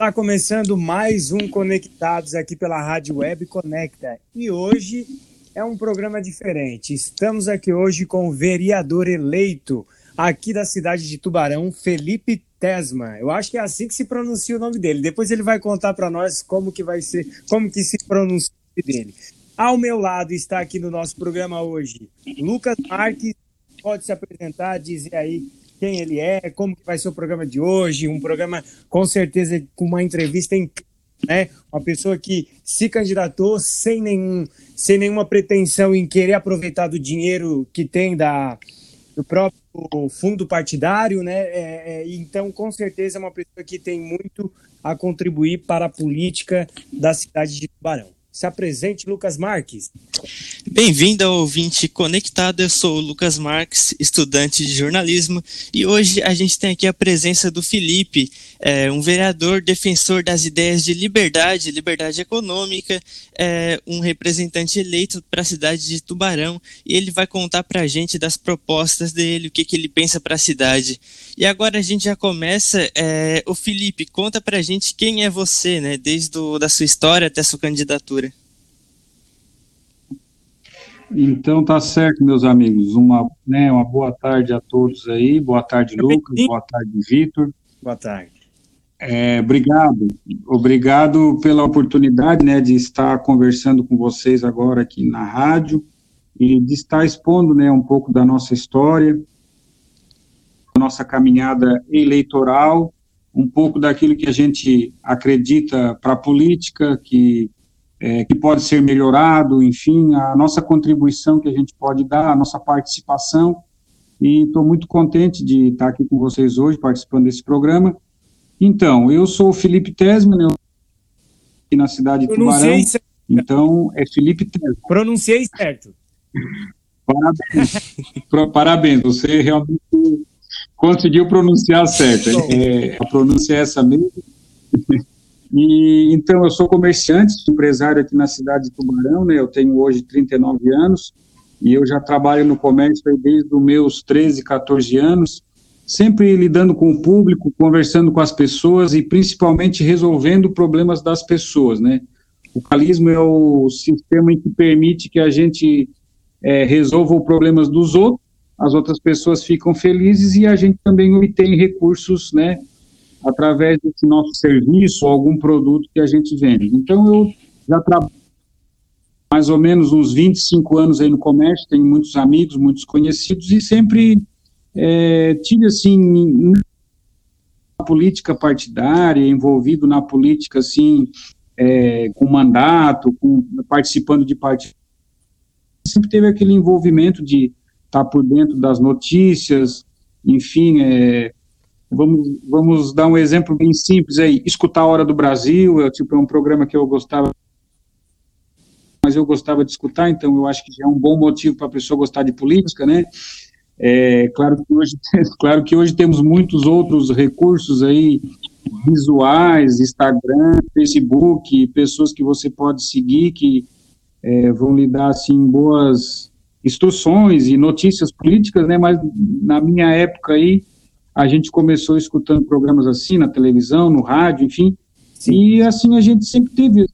Está começando mais um Conectados aqui pela Rádio Web Conecta. E hoje é um programa diferente. Estamos aqui hoje com o vereador eleito aqui da cidade de Tubarão, Felipe Tesma. Eu acho que é assim que se pronuncia o nome dele. Depois ele vai contar para nós como que vai ser, como que se pronuncia o nome dele. Ao meu lado está aqui no nosso programa hoje Lucas Marques. Pode se apresentar, dizer aí quem ele é, como que vai ser o programa de hoje, um programa com certeza com uma entrevista incrível, né? Uma pessoa que se candidatou sem nenhum, sem nenhuma pretensão em querer aproveitar do dinheiro que tem da do próprio fundo partidário, né? É, é, então, com certeza, é uma pessoa que tem muito a contribuir para a política da cidade de Tubarão. Se apresente, Lucas Marques. Bem-vindo ao ouvinte conectado. Eu sou o Lucas Marques, estudante de jornalismo, e hoje a gente tem aqui a presença do Felipe, é, um vereador defensor das ideias de liberdade, liberdade econômica, é, um representante eleito para a cidade de Tubarão, e ele vai contar para a gente das propostas dele, o que, que ele pensa para a cidade. E agora a gente já começa. É, o Felipe, conta para a gente quem é você, né? Desde do, da sua história até a sua candidatura. Então tá certo, meus amigos. Uma, né, uma boa tarde a todos aí. Boa tarde, Lucas. Boa tarde, Vitor. Boa tarde. É, obrigado. Obrigado pela oportunidade né, de estar conversando com vocês agora aqui na rádio e de estar expondo né, um pouco da nossa história, nossa caminhada eleitoral, um pouco daquilo que a gente acredita para a política, que é, que pode ser melhorado, enfim, a nossa contribuição que a gente pode dar, a nossa participação. E estou muito contente de estar aqui com vocês hoje, participando desse programa. Então, eu sou o Felipe Tesman, eu aqui na cidade de Tubarão. Certo. Então, é Felipe Tesman. Pronunciei certo. Parabéns. Parabéns, você realmente conseguiu pronunciar certo. É, a pronúncia é essa mesmo. E então eu sou comerciante, empresário aqui na cidade de Tubarão, né? Eu tenho hoje 39 anos e eu já trabalho no comércio desde os meus 13, 14 anos, sempre lidando com o público, conversando com as pessoas e principalmente resolvendo problemas das pessoas, né? O calismo é o sistema que permite que a gente é, resolva os problemas dos outros, as outras pessoas ficam felizes e a gente também obtém recursos, né? Através desse nosso serviço ou algum produto que a gente vende. Então, eu já trabalho mais ou menos uns 25 anos aí no comércio, tenho muitos amigos, muitos conhecidos, e sempre é, tive, assim, na política partidária, envolvido na política, assim, é, com mandato, com, participando de partidos, sempre teve aquele envolvimento de estar por dentro das notícias, enfim, é, Vamos, vamos dar um exemplo bem simples aí. Escutar a Hora do Brasil, é, tipo, é um programa que eu gostava, mas eu gostava de escutar, então eu acho que já é um bom motivo para a pessoa gostar de política, né? É, claro, que hoje, claro que hoje temos muitos outros recursos aí, visuais, Instagram, Facebook, pessoas que você pode seguir que é, vão lhe dar, assim, boas instruções e notícias políticas, né? Mas na minha época aí, a gente começou escutando programas assim na televisão, no rádio, enfim, Sim. e assim a gente sempre teve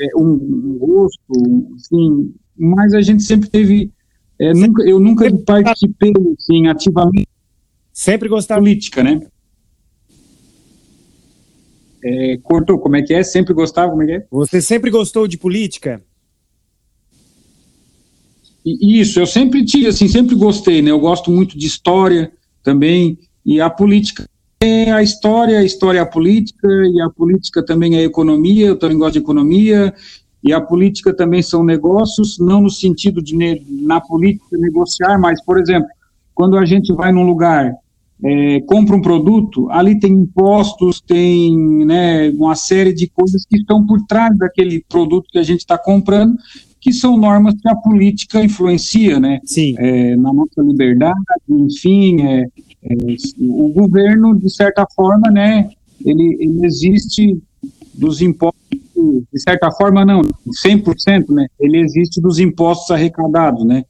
é, um, gosto, assim, mas a gente sempre teve, é, nunca, eu nunca participei assim, ativamente sempre gostava política, né? É, cortou, como é que é? Sempre gostava, como é que é? Você sempre gostou de política? Isso, eu sempre tive, assim, sempre gostei, né? Eu gosto muito de história também, e a política é a história, a história é a política, e a política também é a economia, eu também gosto de economia, e a política também são negócios, não no sentido de, na política, negociar, mas, por exemplo, quando a gente vai num lugar, é, compra um produto, ali tem impostos, tem né, uma série de coisas que estão por trás daquele produto que a gente está comprando, que são normas que a política influencia, né? Sim. É, na nossa liberdade, enfim, é, o governo, de certa forma, né, ele, ele existe dos impostos, de certa forma não, 100%, né, ele existe dos impostos arrecadados, né,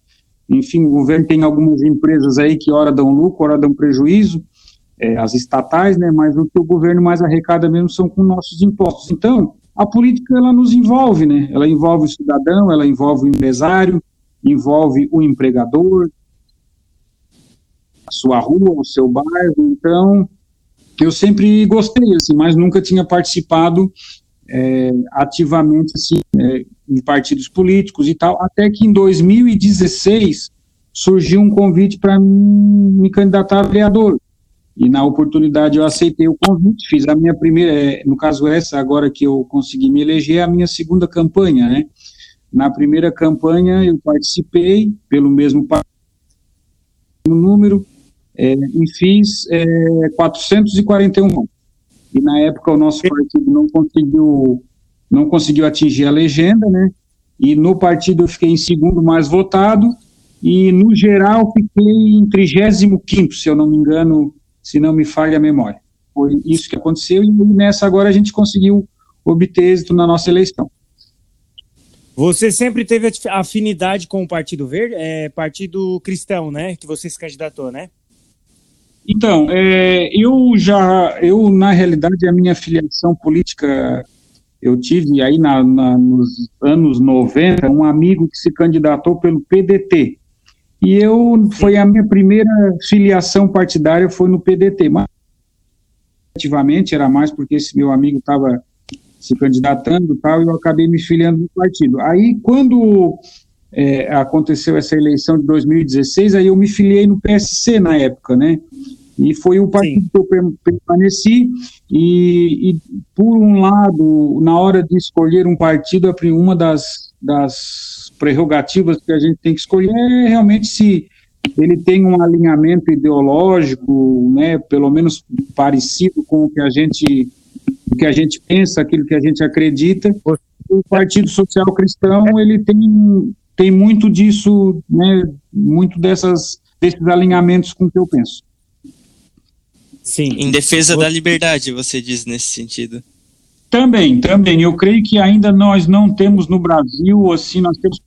enfim, o governo tem algumas empresas aí que ora dão lucro, ora dão prejuízo, é, as estatais, né, mas o que o governo mais arrecada mesmo são com nossos impostos. Então, a política ela nos envolve, né? Ela envolve o cidadão, ela envolve o empresário, envolve o empregador, sua rua, o seu bairro. Então, eu sempre gostei, assim, mas nunca tinha participado é, ativamente assim, é, em partidos políticos e tal, até que em 2016 surgiu um convite para me candidatar a vereador. E na oportunidade eu aceitei o convite, fiz a minha primeira, é, no caso essa, agora que eu consegui me eleger, a minha segunda campanha, né? Na primeira campanha eu participei pelo mesmo número é, e fiz é, 441 votos. E na época o nosso partido não conseguiu não conseguiu atingir a legenda, né? E no partido eu fiquei em segundo mais votado e no geral fiquei em 35 se eu não me engano, se não me falha a memória. Foi isso que aconteceu e nessa agora a gente conseguiu obter êxito na nossa eleição. Você sempre teve afinidade com o Partido Verde, é, Partido Cristão, né? Que você se candidatou, né? Então, é, eu já, eu na realidade a minha filiação política, eu tive aí na, na, nos anos 90 um amigo que se candidatou pelo PDT, e eu, foi a minha primeira filiação partidária foi no PDT, mas efetivamente era mais porque esse meu amigo estava se candidatando tal, e eu acabei me filiando no partido. Aí, quando é, aconteceu essa eleição de 2016, aí eu me filiei no PSC na época, né? E foi o partido Sim. que eu permaneci, e, e, por um lado, na hora de escolher um partido, uma das, das prerrogativas que a gente tem que escolher é realmente se ele tem um alinhamento ideológico, né, pelo menos parecido com o que a gente o que a gente pensa, aquilo que a gente acredita. O Partido Social Cristão ele tem tem muito disso, né, muito dessas desses alinhamentos com o que eu penso. Sim. Em defesa da liberdade, você diz nesse sentido. Também, também. Eu creio que ainda nós não temos no Brasil, assim, nós temos.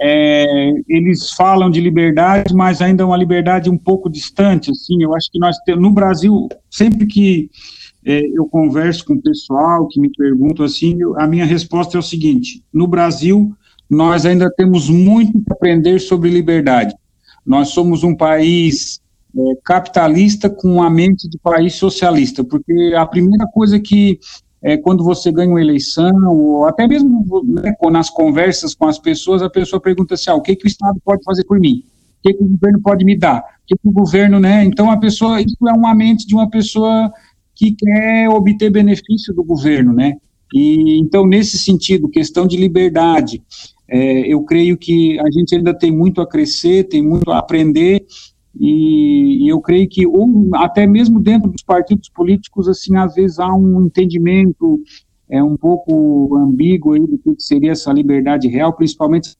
É, eles falam de liberdade, mas ainda é uma liberdade um pouco distante, assim. Eu acho que nós temos, no Brasil, sempre que é, eu converso com o pessoal que me perguntam assim, eu, a minha resposta é o seguinte: no Brasil, nós ainda temos muito que aprender sobre liberdade. Nós somos um país é, capitalista com a mente de país socialista, porque a primeira coisa que é, quando você ganha uma eleição, ou até mesmo né, nas conversas com as pessoas, a pessoa pergunta assim, ah, o que, que o Estado pode fazer por mim? O que, que o governo pode me dar? O que, que o governo, né? Então, a pessoa, isso é uma mente de uma pessoa que quer obter benefício do governo, né? E, então, nesse sentido, questão de liberdade, é, eu creio que a gente ainda tem muito a crescer, tem muito a aprender, e, e, eu creio que até mesmo dentro dos partidos políticos assim às vezes há um entendimento é um pouco ambíguo aí do que seria essa liberdade real principalmente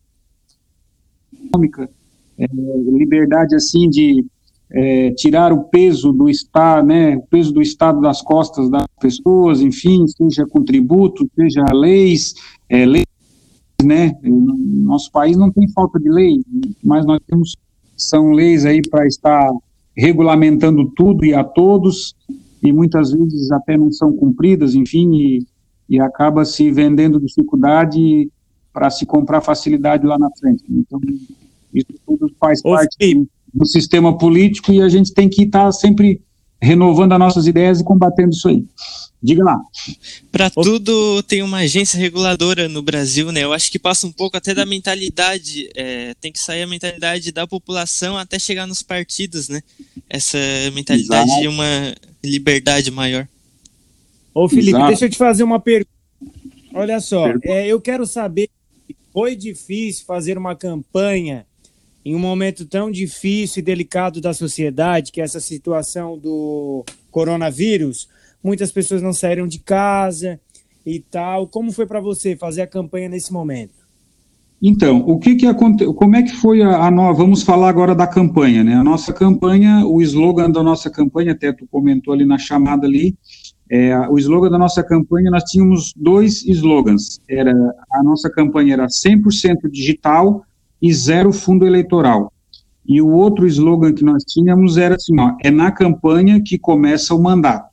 econômica é, liberdade assim de é, tirar o peso do estado né o peso do estado das costas das pessoas enfim seja com tributo seja leis é, leis né. Nosso país não tem falta de lei mas nós temos são leis aí para estar regulamentando tudo e a todos, e muitas vezes até não são cumpridas, enfim, e, e acaba se vendendo dificuldade para se comprar facilidade lá na frente. Então, isso tudo faz Ô, parte Felipe. do sistema político e a gente tem que estar sempre renovando as nossas ideias e combatendo isso aí. Diga lá. Para tudo tem uma agência reguladora no Brasil, né? Eu acho que passa um pouco até da mentalidade, é, tem que sair a mentalidade da população até chegar nos partidos, né? Essa mentalidade Exato. de uma liberdade maior. Ô Felipe, Exato. deixa eu te fazer uma pergunta. Olha só, é, eu quero saber, foi difícil fazer uma campanha em um momento tão difícil e delicado da sociedade, que é essa situação do coronavírus, muitas pessoas não saíram de casa e tal. Como foi para você fazer a campanha nesse momento? Então, o que que aconteceu? Como é que foi a, a nova? Vamos falar agora da campanha, né? A nossa campanha, o slogan da nossa campanha, até tu comentou ali na chamada ali, é, o slogan da nossa campanha, nós tínhamos dois slogans. Era a nossa campanha era 100% digital e zero fundo eleitoral. e o outro slogan que nós tínhamos era assim, ó, é na campanha que começa o mandato.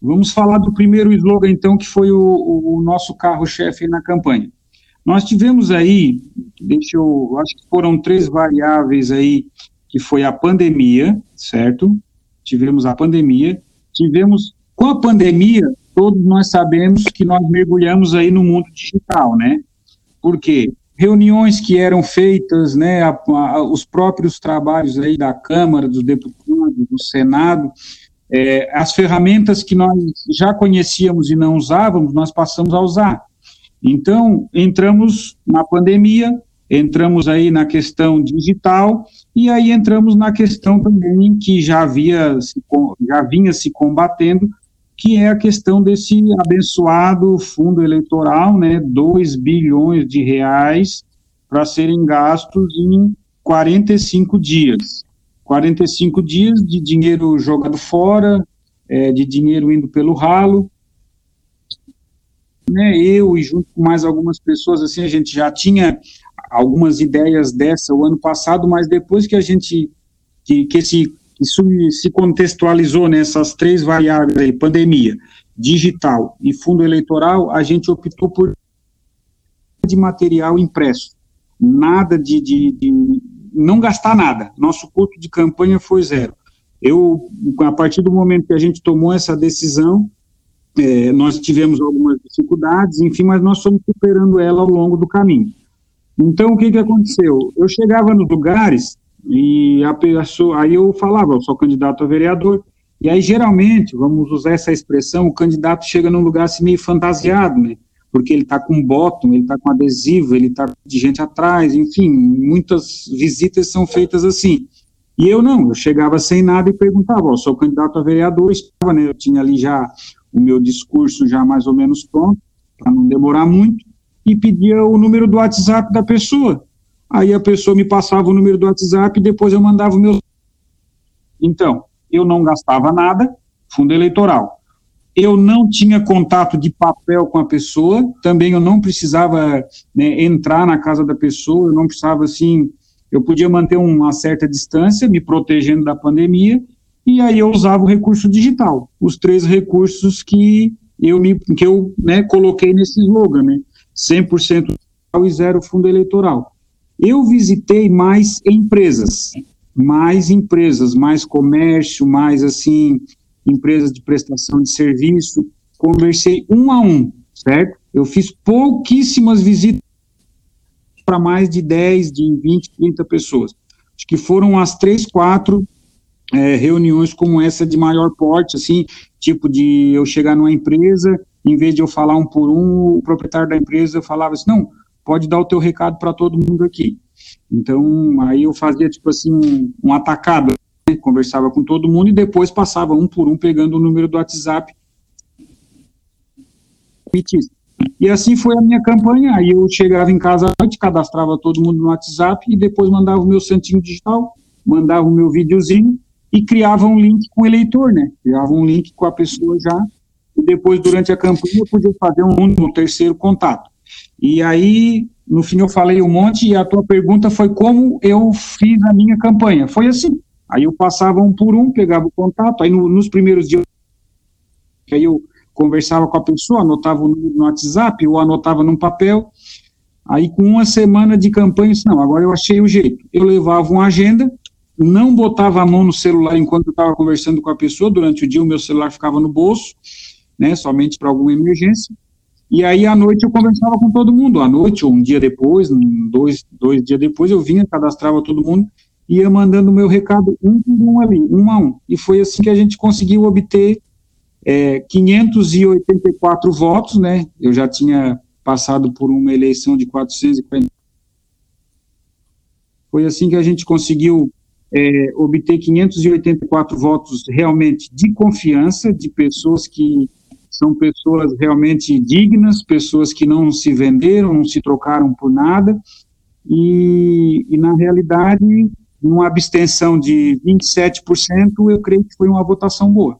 Vamos falar do primeiro slogan, então, que foi o, o nosso carro-chefe na campanha. Nós tivemos aí, deixa eu, acho que foram três variáveis aí, que foi a pandemia, certo? Tivemos a pandemia, tivemos, com a pandemia, todos nós sabemos que nós mergulhamos aí no mundo digital, né? Por quê? Reuniões que eram feitas, né, a, a, os próprios trabalhos aí da Câmara, dos deputados, do Senado, é, as ferramentas que nós já conhecíamos e não usávamos, nós passamos a usar. Então, entramos na pandemia, entramos aí na questão digital, e aí entramos na questão também que já, havia, já vinha se combatendo, que é a questão desse abençoado fundo eleitoral, né, 2 bilhões de reais para serem gastos em 45 dias. 45 dias de dinheiro jogado fora, é, de dinheiro indo pelo ralo. Né, eu e junto com mais algumas pessoas, assim, a gente já tinha algumas ideias dessa o ano passado, mas depois que a gente, que, que esse, isso se contextualizou nessas três variáveis aí, pandemia, digital e fundo eleitoral, a gente optou por de material impresso, nada de, de, de não gastar nada. Nosso custo de campanha foi zero. Eu, a partir do momento que a gente tomou essa decisão, é, nós tivemos algumas dificuldades, enfim, mas nós fomos superando ela ao longo do caminho. Então, o que, que aconteceu? Eu chegava nos lugares e a pessoa, aí eu falava, eu sou candidato a vereador, e aí geralmente, vamos usar essa expressão, o candidato chega num lugar assim meio fantasiado, né? Porque ele está com bottom, ele está com adesivo, ele está de gente atrás, enfim, muitas visitas são feitas assim. E eu não, eu chegava sem nada e perguntava, ó, sou candidato a vereador, estava, né, eu tinha ali já o meu discurso já mais ou menos pronto, para não demorar muito, e pedia o número do WhatsApp da pessoa. Aí a pessoa me passava o número do WhatsApp e depois eu mandava o meu. Então, eu não gastava nada, fundo eleitoral eu não tinha contato de papel com a pessoa, também eu não precisava né, entrar na casa da pessoa, eu não precisava, assim, eu podia manter uma certa distância, me protegendo da pandemia, e aí eu usava o recurso digital, os três recursos que eu, me, que eu né, coloquei nesse slogan, né, 100% e zero fundo eleitoral. Eu visitei mais empresas, mais empresas, mais comércio, mais, assim, empresas de prestação de serviço, conversei um a um, certo? Eu fiz pouquíssimas visitas para mais de 10, de 20, 30 pessoas. Acho que foram as três, quatro é, reuniões como essa de maior porte, assim, tipo de eu chegar numa empresa, em vez de eu falar um por um, o proprietário da empresa falava assim, não, pode dar o teu recado para todo mundo aqui. Então, aí eu fazia, tipo assim, um, um atacado, conversava com todo mundo e depois passava um por um pegando o número do WhatsApp. E assim foi a minha campanha. Aí eu chegava em casa à noite, cadastrava todo mundo no WhatsApp e depois mandava o meu santinho digital, mandava o meu videozinho e criava um link com o eleitor, né? Criava um link com a pessoa já. E depois, durante a campanha, eu podia fazer um, um terceiro contato. E aí, no fim, eu falei um monte e a tua pergunta foi como eu fiz a minha campanha. Foi assim. Aí eu passava um por um, pegava o contato, aí no, nos primeiros dias, aí eu conversava com a pessoa, anotava o número no WhatsApp, ou anotava num papel, aí com uma semana de campanha, disse, não, agora eu achei o jeito. Eu levava uma agenda, não botava a mão no celular enquanto eu estava conversando com a pessoa, durante o dia o meu celular ficava no bolso, né, somente para alguma emergência, e aí à noite eu conversava com todo mundo, à noite ou um dia depois, dois, dois dias depois eu vinha, cadastrava todo mundo, ia mandando o meu recado um por um ali, um a um. E foi assim que a gente conseguiu obter é, 584 votos, né? Eu já tinha passado por uma eleição de 440. Foi assim que a gente conseguiu é, obter 584 votos realmente de confiança, de pessoas que são pessoas realmente dignas, pessoas que não se venderam, não se trocaram por nada, e, e na realidade numa abstenção de 27%, eu creio que foi uma votação boa.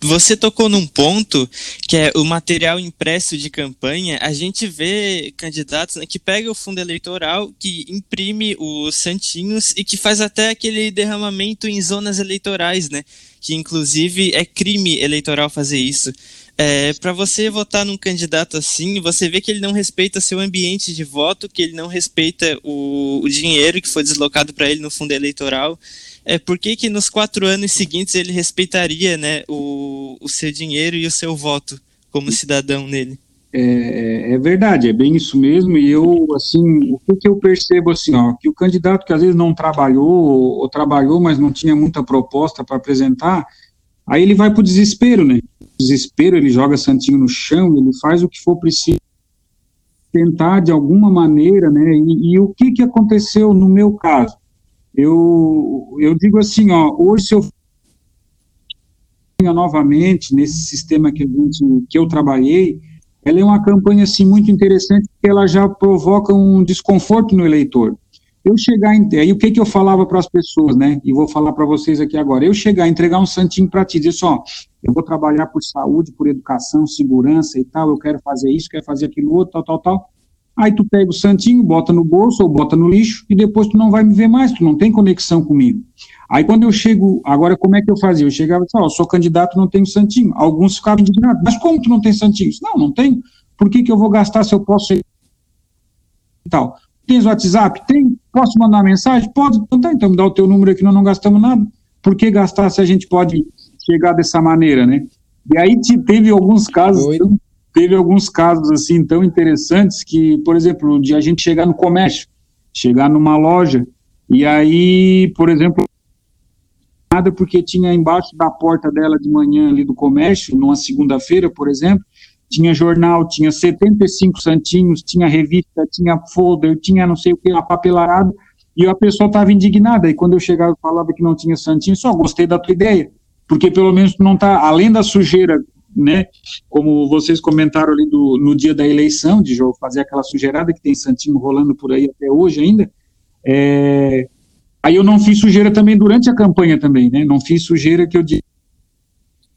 você tocou num ponto que é o material impresso de campanha. A gente vê candidatos né, que pega o fundo eleitoral, que imprime os santinhos e que faz até aquele derramamento em zonas eleitorais, né? Que inclusive é crime eleitoral fazer isso. É, para você votar num candidato assim, você vê que ele não respeita seu ambiente de voto, que ele não respeita o, o dinheiro que foi deslocado para ele no fundo eleitoral. É, por que, que nos quatro anos seguintes ele respeitaria né, o, o seu dinheiro e o seu voto como cidadão nele? É, é, é, verdade, é bem isso mesmo, e eu, assim, o que, que eu percebo, assim, ó, que o candidato que às vezes não trabalhou, ou, ou trabalhou, mas não tinha muita proposta para apresentar, aí ele vai para o desespero, né, desespero, ele joga Santinho no chão, ele faz o que for preciso, tentar de alguma maneira, né, e, e o que que aconteceu no meu caso? Eu, eu digo assim, ó, hoje se eu novamente nesse sistema que, gente, que eu trabalhei, ela é uma campanha assim muito interessante porque ela já provoca um desconforto no eleitor. Eu chegar aí o que que eu falava para as pessoas, né? E vou falar para vocês aqui agora. Eu chegar, entregar um santinho para ti, dizer só, eu vou trabalhar por saúde, por educação, segurança e tal, eu quero fazer isso, quero fazer aquilo outro, tal, tal, tal. Aí tu pega o santinho, bota no bolso ou bota no lixo e depois tu não vai me ver mais, tu não tem conexão comigo. Aí quando eu chego, agora como é que eu fazia? Eu chegava e oh, sou candidato, não tenho santinho. Alguns ficavam indignados, mas como tu não tem santinho? Não, não tenho. Por que que eu vou gastar se eu posso ser e tal? Tens WhatsApp? Tem. Posso mandar mensagem? Pode. Então tá, então me dá o teu número aqui, nós não gastamos nada. Por que gastar se a gente pode chegar dessa maneira, né? E aí teve alguns casos teve alguns casos assim tão interessantes que, por exemplo, de a gente chegar no comércio, chegar numa loja e aí, por exemplo, nada porque tinha embaixo da porta dela de manhã ali do comércio, numa segunda-feira, por exemplo, tinha jornal, tinha 75 santinhos, tinha revista, tinha folder, tinha não sei o que, papelada e a pessoa estava indignada. E quando eu chegava e falava que não tinha santinho, só gostei da tua ideia, porque pelo menos não está, além da sujeira né, como vocês comentaram ali do, no dia da eleição, de fazer aquela sujeirada que tem Santinho rolando por aí até hoje ainda, é, aí eu não fiz sujeira também durante a campanha também, né, não fiz sujeira que eu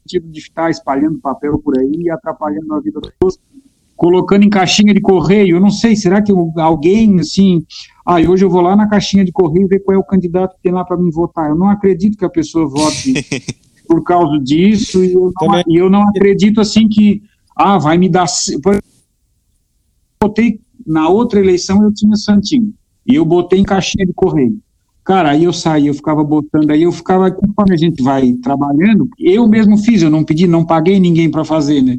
digo de estar espalhando papel por aí e atrapalhando a vida das pessoas, colocando em caixinha de correio, eu não sei, será que alguém, assim, ah, hoje eu vou lá na caixinha de correio ver qual é o candidato que tem lá para me votar, eu não acredito que a pessoa vote por causa disso, e eu não, e eu não acredito assim que, ah, vai me dar. Botei, na outra eleição eu tinha Santinho, e eu botei em caixinha de correio. Cara, aí eu saí, eu ficava botando, aí eu ficava, conforme a gente vai trabalhando, eu mesmo fiz, eu não pedi, não paguei ninguém para fazer, né?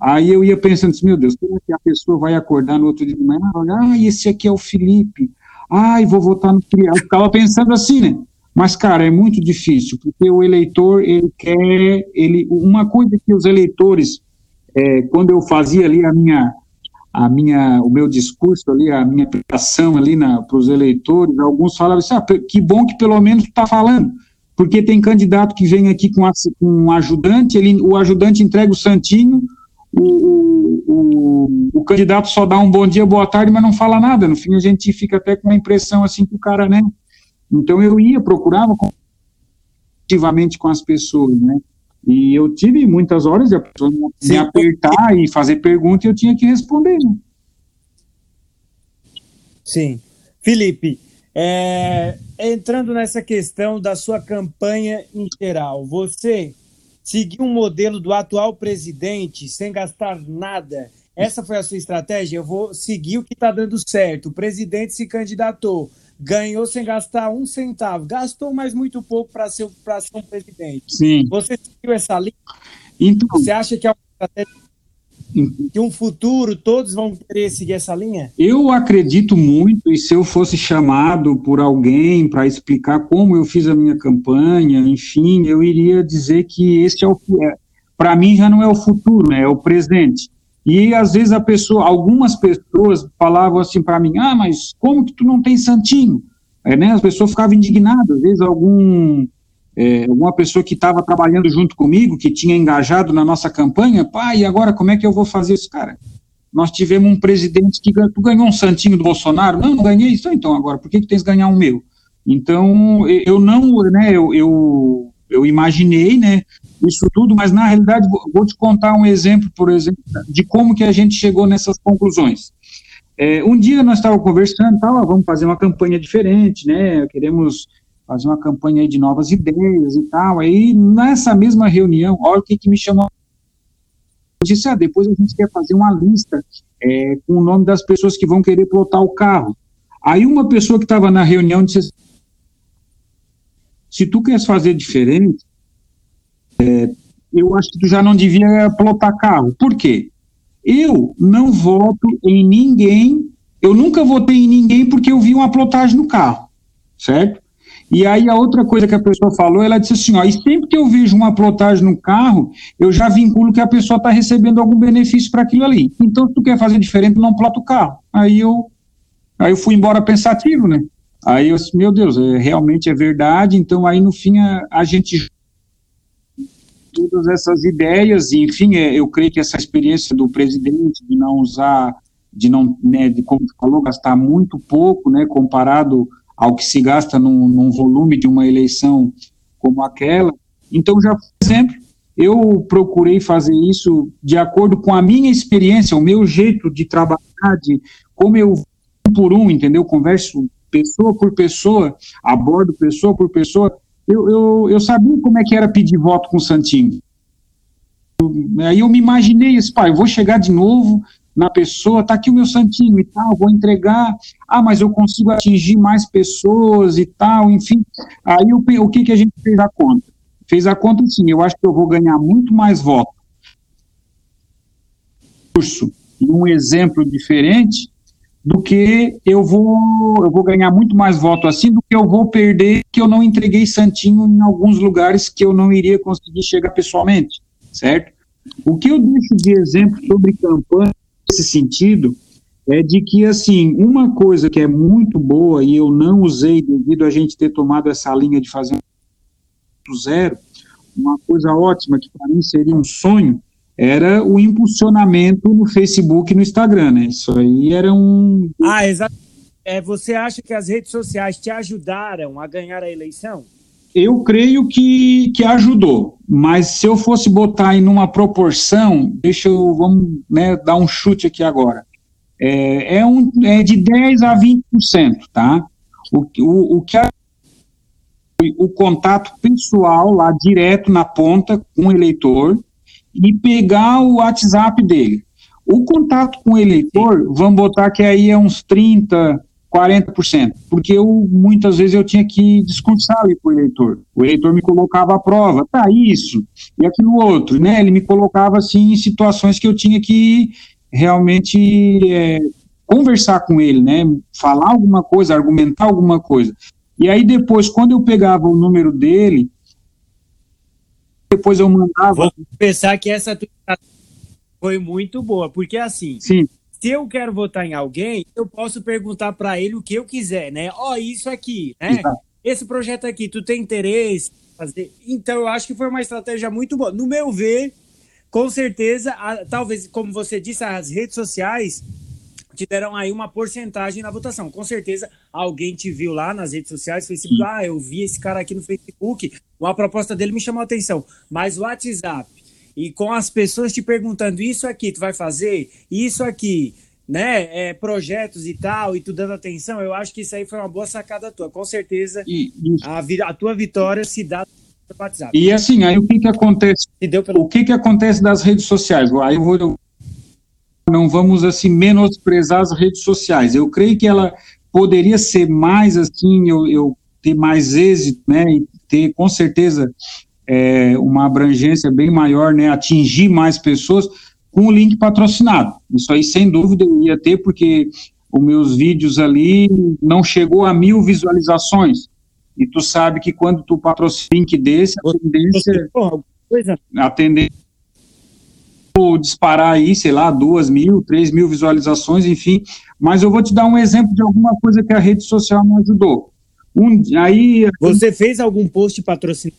Aí eu ia pensando assim, meu Deus, como que a pessoa vai acordar no outro dia de manhã, ah, esse aqui é o Felipe, ai, vou votar no Felipe. Eu ficava pensando assim, né? Mas, cara, é muito difícil, porque o eleitor, ele quer, ele, uma coisa que os eleitores, é, quando eu fazia ali a minha, a minha, o meu discurso ali, a minha aplicação ali para os eleitores, alguns falavam assim, ah, que bom que pelo menos está falando, porque tem candidato que vem aqui com, a, com um ajudante, ele, o ajudante entrega o santinho, o, o, o, candidato só dá um bom dia, boa tarde, mas não fala nada. No fim, a gente fica até com a impressão assim que o cara, né, então eu ia, procurava ativamente com as pessoas, né? E eu tive muitas horas de a pessoa me apertar e fazer pergunta e eu tinha que responder, né? Sim. Felipe, é, entrando nessa questão da sua campanha em geral, você seguiu um modelo do atual presidente sem gastar nada. Essa foi a sua estratégia? Eu vou seguir o que está dando certo. O presidente se candidatou ganhou sem gastar um centavo, gastou mais muito pouco para ser, ser um presidente. Sim. Você seguiu essa linha? Então, Você acha que é que um futuro todos vão querer seguir essa linha? Eu acredito muito, e se eu fosse chamado por alguém para explicar como eu fiz a minha campanha, enfim, eu iria dizer que esse é o é, para mim já não é o futuro, né, é o presente. E às vezes a pessoa, algumas pessoas falavam assim para mim: "Ah, mas como que tu não tem santinho?" É, né? As pessoas ficavam indignadas. Às vezes algum é, alguma pessoa que estava trabalhando junto comigo, que tinha engajado na nossa campanha, pai, e agora como é que eu vou fazer isso, cara? Nós tivemos um presidente que tu ganhou um santinho do Bolsonaro? Não, não ganhei isso. Então agora, por que que tens que ganhar um meu? Então eu não, né? Eu, eu, eu imaginei, né? Isso tudo, mas na realidade vou te contar um exemplo, por exemplo, de como que a gente chegou nessas conclusões. É, um dia nós estávamos conversando, tal, vamos fazer uma campanha diferente, né? Queremos fazer uma campanha de novas ideias e tal. Aí nessa mesma reunião, olha o que, que me chamou. Eu disse, ah, depois a gente quer fazer uma lista é, com o nome das pessoas que vão querer plotar o carro. Aí uma pessoa que estava na reunião disse assim, se tu queres fazer diferente, é, eu acho que tu já não devia plotar carro. Por quê? Eu não voto em ninguém, eu nunca votei em ninguém porque eu vi uma plotagem no carro, certo? E aí a outra coisa que a pessoa falou, ela disse assim, ó, e sempre que eu vejo uma plotagem no carro, eu já vinculo que a pessoa está recebendo algum benefício para aquilo ali. Então, se tu quer fazer diferente, não plota o carro. Aí eu, aí eu fui embora pensativo, né? Aí eu disse, meu Deus, é, realmente é verdade. Então, aí no fim a, a gente todas essas ideias, e enfim, é, eu creio que essa experiência do presidente de não usar, de não, né, de como falou, gastar muito pouco, né, comparado ao que se gasta num, num volume de uma eleição como aquela. Então, já, por exemplo, eu procurei fazer isso de acordo com a minha experiência, o meu jeito de trabalhar, de como eu um por um, entendeu? Converso pessoa por pessoa, abordo pessoa por pessoa, eu, eu, eu sabia como é que era pedir voto com o Santinho. aí eu me imaginei esse pai, eu vou chegar de novo na pessoa, tá aqui o meu santinho e tal, vou entregar, ah, mas eu consigo atingir mais pessoas e tal, enfim. Aí o, o que, que a gente fez a conta? Fez a conta assim, eu acho que eu vou ganhar muito mais voto. Curso, um exemplo diferente, do que eu vou eu vou ganhar muito mais voto assim do que eu vou perder que eu não entreguei santinho em alguns lugares que eu não iria conseguir chegar pessoalmente, certo? O que eu deixo de exemplo sobre campanha nesse sentido é de que assim uma coisa que é muito boa e eu não usei devido a gente ter tomado essa linha de fazer do zero, uma coisa ótima que para mim seria um sonho era o impulsionamento no Facebook e no Instagram, né? Isso aí era um. Ah, exato. É, você acha que as redes sociais te ajudaram a ganhar a eleição? Eu creio que, que ajudou, mas se eu fosse botar em uma proporção, deixa eu, vamos né, dar um chute aqui agora. É, é, um, é de 10 a 20%, tá? O, o, o que a, o contato pessoal lá direto na ponta com o eleitor, e pegar o WhatsApp dele. O contato com o eleitor, vamos botar que aí é uns 30, 40%, porque eu, muitas vezes eu tinha que discursar ali com o eleitor. O eleitor me colocava à prova, tá, isso, e aquilo outro, né? Ele me colocava, assim, em situações que eu tinha que realmente é, conversar com ele, né? Falar alguma coisa, argumentar alguma coisa. E aí depois, quando eu pegava o número dele, depois eu mandava. Vou pensar que essa foi muito boa, porque assim, Sim. se eu quero votar em alguém, eu posso perguntar para ele o que eu quiser, né? Ó, oh, isso aqui, né? Exato. Esse projeto aqui, tu tem interesse? Fazer? Então, eu acho que foi uma estratégia muito boa. No meu ver, com certeza, a, talvez, como você disse, as redes sociais te deram aí uma porcentagem na votação. Com certeza, alguém te viu lá nas redes sociais, Facebook, ah, eu vi esse cara aqui no Facebook, uma proposta dele me chamou a atenção. Mas o WhatsApp, e com as pessoas te perguntando isso aqui, tu vai fazer, isso aqui, né, é, projetos e tal, e tu dando atenção, eu acho que isso aí foi uma boa sacada tua. Com certeza, e, a, a, tua vitória se dá no WhatsApp. E assim, aí o que que acontece? O que que acontece das redes sociais? Aí eu vou não vamos assim menosprezar as redes sociais. Eu creio que ela poderia ser mais assim, eu, eu ter mais êxito, né, e ter com certeza é, uma abrangência bem maior, né, atingir mais pessoas com o link patrocinado. Isso aí sem dúvida eu ia ter, porque os meus vídeos ali não chegou a mil visualizações. E tu sabe que quando tu patrocina link desse, a tendência, a tendência disparar aí, sei lá, duas mil, três mil visualizações, enfim. Mas eu vou te dar um exemplo de alguma coisa que a rede social me ajudou. Um, aí, Você fez algum post patrocinado?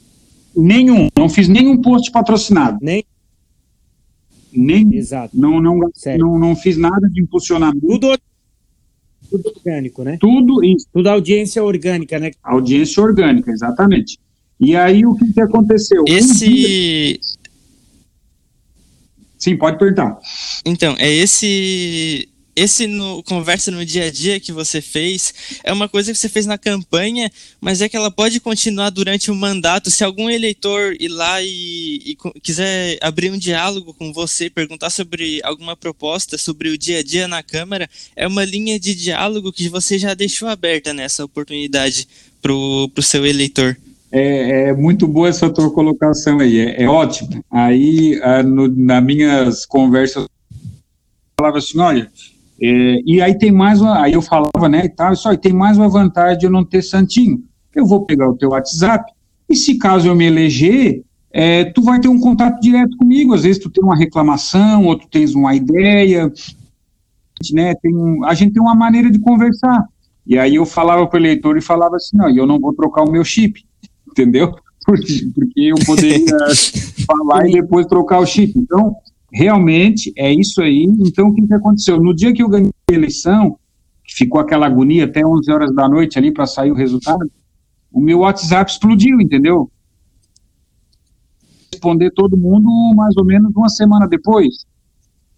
Nenhum, não fiz nenhum post patrocinado. Nem? Nem, Exato. Não, não, não, não fiz nada de impulsionamento. Tudo, tudo orgânico, né? Tudo isso. Tudo audiência orgânica, né? Audiência orgânica, exatamente. E aí o que, que aconteceu? Esse. Sim, pode perguntar. Então, é esse esse no, conversa no dia a dia que você fez é uma coisa que você fez na campanha, mas é que ela pode continuar durante o mandato. Se algum eleitor ir lá e, e quiser abrir um diálogo com você, perguntar sobre alguma proposta sobre o dia a dia na Câmara, é uma linha de diálogo que você já deixou aberta nessa oportunidade para o seu eleitor. É, é, muito boa essa tua colocação aí, é, é ótimo. Aí, a, no, nas minhas conversas, falava assim, olha, é, e aí tem mais uma, aí eu falava, né, e tal, só tem mais uma vantagem de eu não ter santinho. Eu vou pegar o teu WhatsApp, e se caso eu me eleger, é, tu vai ter um contato direto comigo, às vezes tu tem uma reclamação, ou tu tens uma ideia, né, tem, a gente tem uma maneira de conversar. E aí eu falava para o eleitor e falava assim, não, eu não vou trocar o meu chip entendeu? Porque, porque eu poderia falar e depois trocar o chip. Então, realmente é isso aí. Então, o que, que aconteceu? No dia que eu ganhei a eleição, que ficou aquela agonia até 11 horas da noite ali para sair o resultado, o meu WhatsApp explodiu, entendeu? Responder todo mundo mais ou menos uma semana depois.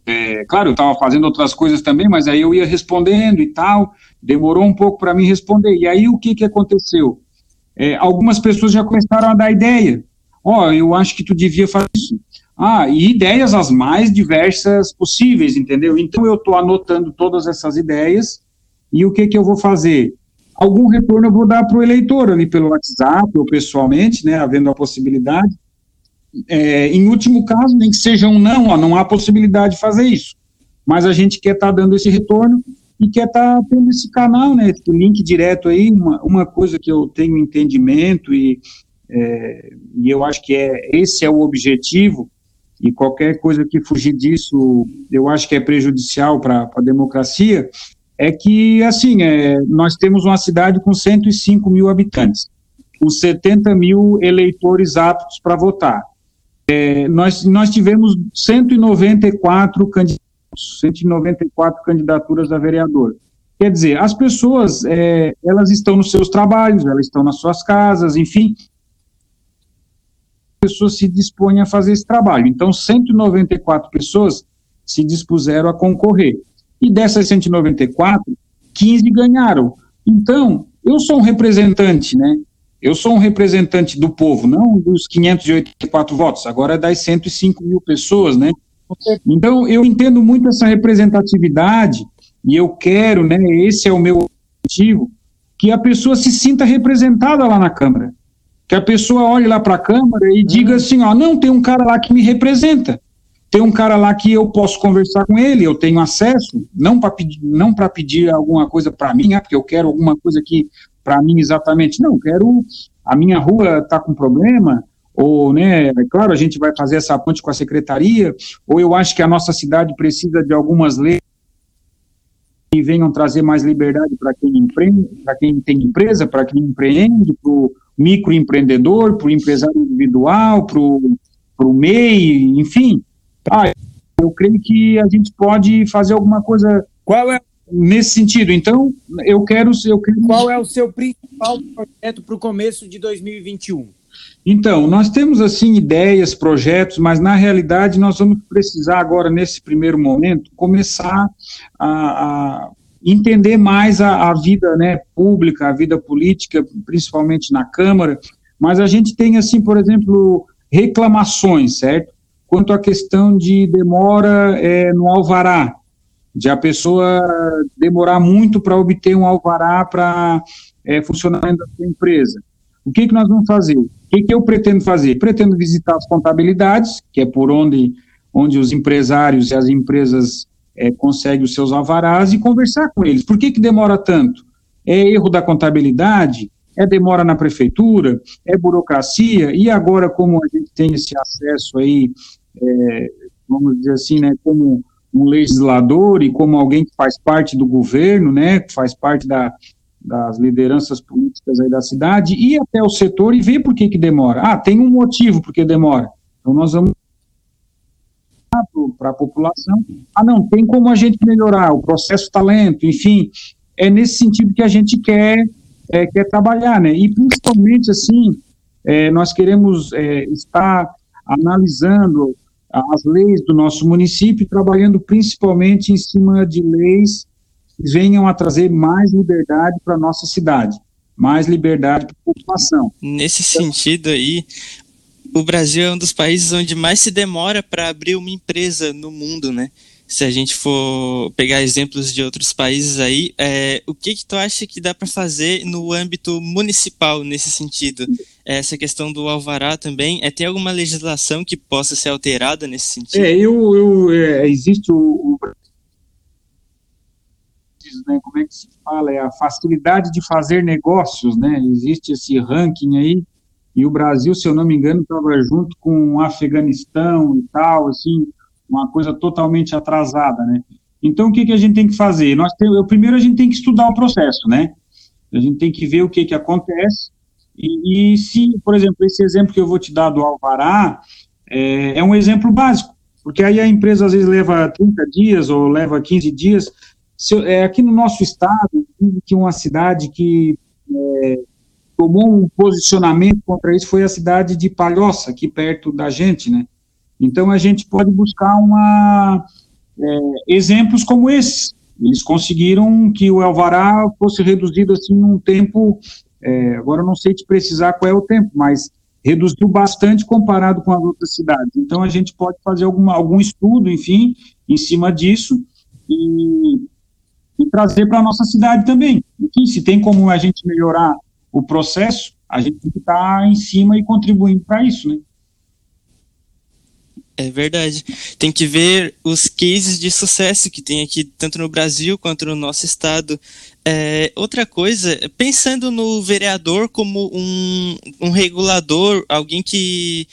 É, claro, eu estava fazendo outras coisas também, mas aí eu ia respondendo e tal. Demorou um pouco para mim responder. E aí o que, que aconteceu? É, algumas pessoas já começaram a dar ideia. Ó, oh, eu acho que tu devia fazer isso. Ah, e ideias as mais diversas possíveis, entendeu? Então eu estou anotando todas essas ideias e o que que eu vou fazer? Algum retorno eu vou dar para o eleitor ali pelo WhatsApp ou pessoalmente, né, havendo a possibilidade. É, em último caso, nem que seja um não, ó, não há possibilidade de fazer isso. Mas a gente quer estar tá dando esse retorno e quer estar tá tendo esse canal, né, esse link direto aí, uma, uma coisa que eu tenho entendimento e, é, e eu acho que é, esse é o objetivo, e qualquer coisa que fugir disso, eu acho que é prejudicial para a democracia, é que, assim, é, nós temos uma cidade com 105 mil habitantes, com 70 mil eleitores aptos para votar. É, nós, nós tivemos 194 candidatos 194 candidaturas a vereador. Quer dizer, as pessoas, é, elas estão nos seus trabalhos, elas estão nas suas casas, enfim, as pessoas se dispõem a fazer esse trabalho. Então, 194 pessoas se dispuseram a concorrer. E dessas 194, 15 ganharam. Então, eu sou um representante, né? Eu sou um representante do povo, não dos 584 votos, agora é das 105 mil pessoas, né? Então, eu entendo muito essa representatividade e eu quero, né, esse é o meu objetivo, que a pessoa se sinta representada lá na Câmara. Que a pessoa olhe lá para a Câmara e diga assim, ó, não, tem um cara lá que me representa. Tem um cara lá que eu posso conversar com ele, eu tenho acesso, não para pedir, não pedir alguma coisa para mim, ah, porque eu quero alguma coisa aqui para mim exatamente. Não, quero a minha rua está com problema, ou, né, é claro, a gente vai fazer essa ponte com a secretaria, ou eu acho que a nossa cidade precisa de algumas leis que venham trazer mais liberdade para quem empreende, para quem tem empresa, para quem empreende, para o microempreendedor, para o empresário individual, para o MEI, enfim. Ah, eu creio que a gente pode fazer alguma coisa Qual é? nesse sentido. Então, eu quero... Eu quero... Qual é o seu principal projeto para o começo de 2021? Então, nós temos assim ideias, projetos, mas na realidade nós vamos precisar agora, nesse primeiro momento, começar a, a entender mais a, a, vida né, pública, a vida política, principalmente na Câmara, mas a gente tem, assim, por exemplo, reclamações, certo? Quanto à questão de demora é, no alvará, de a pessoa demorar muito para obter um alvará para é, funcionamento da sua empresa. O que, que nós vamos fazer? O que, que eu pretendo fazer? Pretendo visitar as contabilidades, que é por onde, onde os empresários e as empresas é, conseguem os seus alvarás, e conversar com eles. Por que, que demora tanto? É erro da contabilidade? É demora na prefeitura? É burocracia? E agora, como a gente tem esse acesso aí, é, vamos dizer assim, né, como um legislador e como alguém que faz parte do governo, né, que faz parte da, das lideranças políticas aí da cidade, ir até o setor e ver por que, que demora. Ah, tem um motivo por que demora. Então nós vamos para a população. Ah, não, tem como a gente melhorar, o processo está lento, enfim, é nesse sentido que a gente quer, é, quer trabalhar, né? E principalmente, assim, é, nós queremos é, estar analisando as leis do nosso município, trabalhando principalmente em cima de leis venham a trazer mais liberdade para a nossa cidade, mais liberdade para a população. Nesse sentido aí, o Brasil é um dos países onde mais se demora para abrir uma empresa no mundo, né? Se a gente for pegar exemplos de outros países aí, é, o que que tu acha que dá para fazer no âmbito municipal nesse sentido? Essa questão do alvará também, é, tem alguma legislação que possa ser alterada nesse sentido? É, eu, eu é, existe o, o né, como é que se fala, é a facilidade de fazer negócios, né, existe esse ranking aí, e o Brasil, se eu não me engano, estava junto com o Afeganistão e tal, assim, uma coisa totalmente atrasada, né? Então, o que, que a gente tem que fazer? Nós tem, primeiro, a gente tem que estudar o processo, né? A gente tem que ver o que, que acontece, e, e se, por exemplo, esse exemplo que eu vou te dar do Alvará, é, é um exemplo básico, porque aí a empresa às vezes leva 30 dias ou leva 15 dias. Se, é, aqui no nosso estado, que uma cidade que é, tomou um posicionamento contra isso foi a cidade de Palhoça, aqui perto da gente, né? Então a gente pode buscar uma, é, exemplos como esses. Eles conseguiram que o Alvará fosse reduzido assim num tempo, é, agora eu não sei te precisar qual é o tempo, mas reduziu bastante comparado com as outras cidades. Então a gente pode fazer alguma, algum estudo, enfim, em cima disso e, e trazer para a nossa cidade também. Enfim, se tem como a gente melhorar o processo, a gente tem que estar tá em cima e contribuindo para isso, né? É verdade. Tem que ver os cases de sucesso que tem aqui, tanto no Brasil quanto no nosso estado. É, outra coisa, pensando no vereador como um, um regulador, alguém que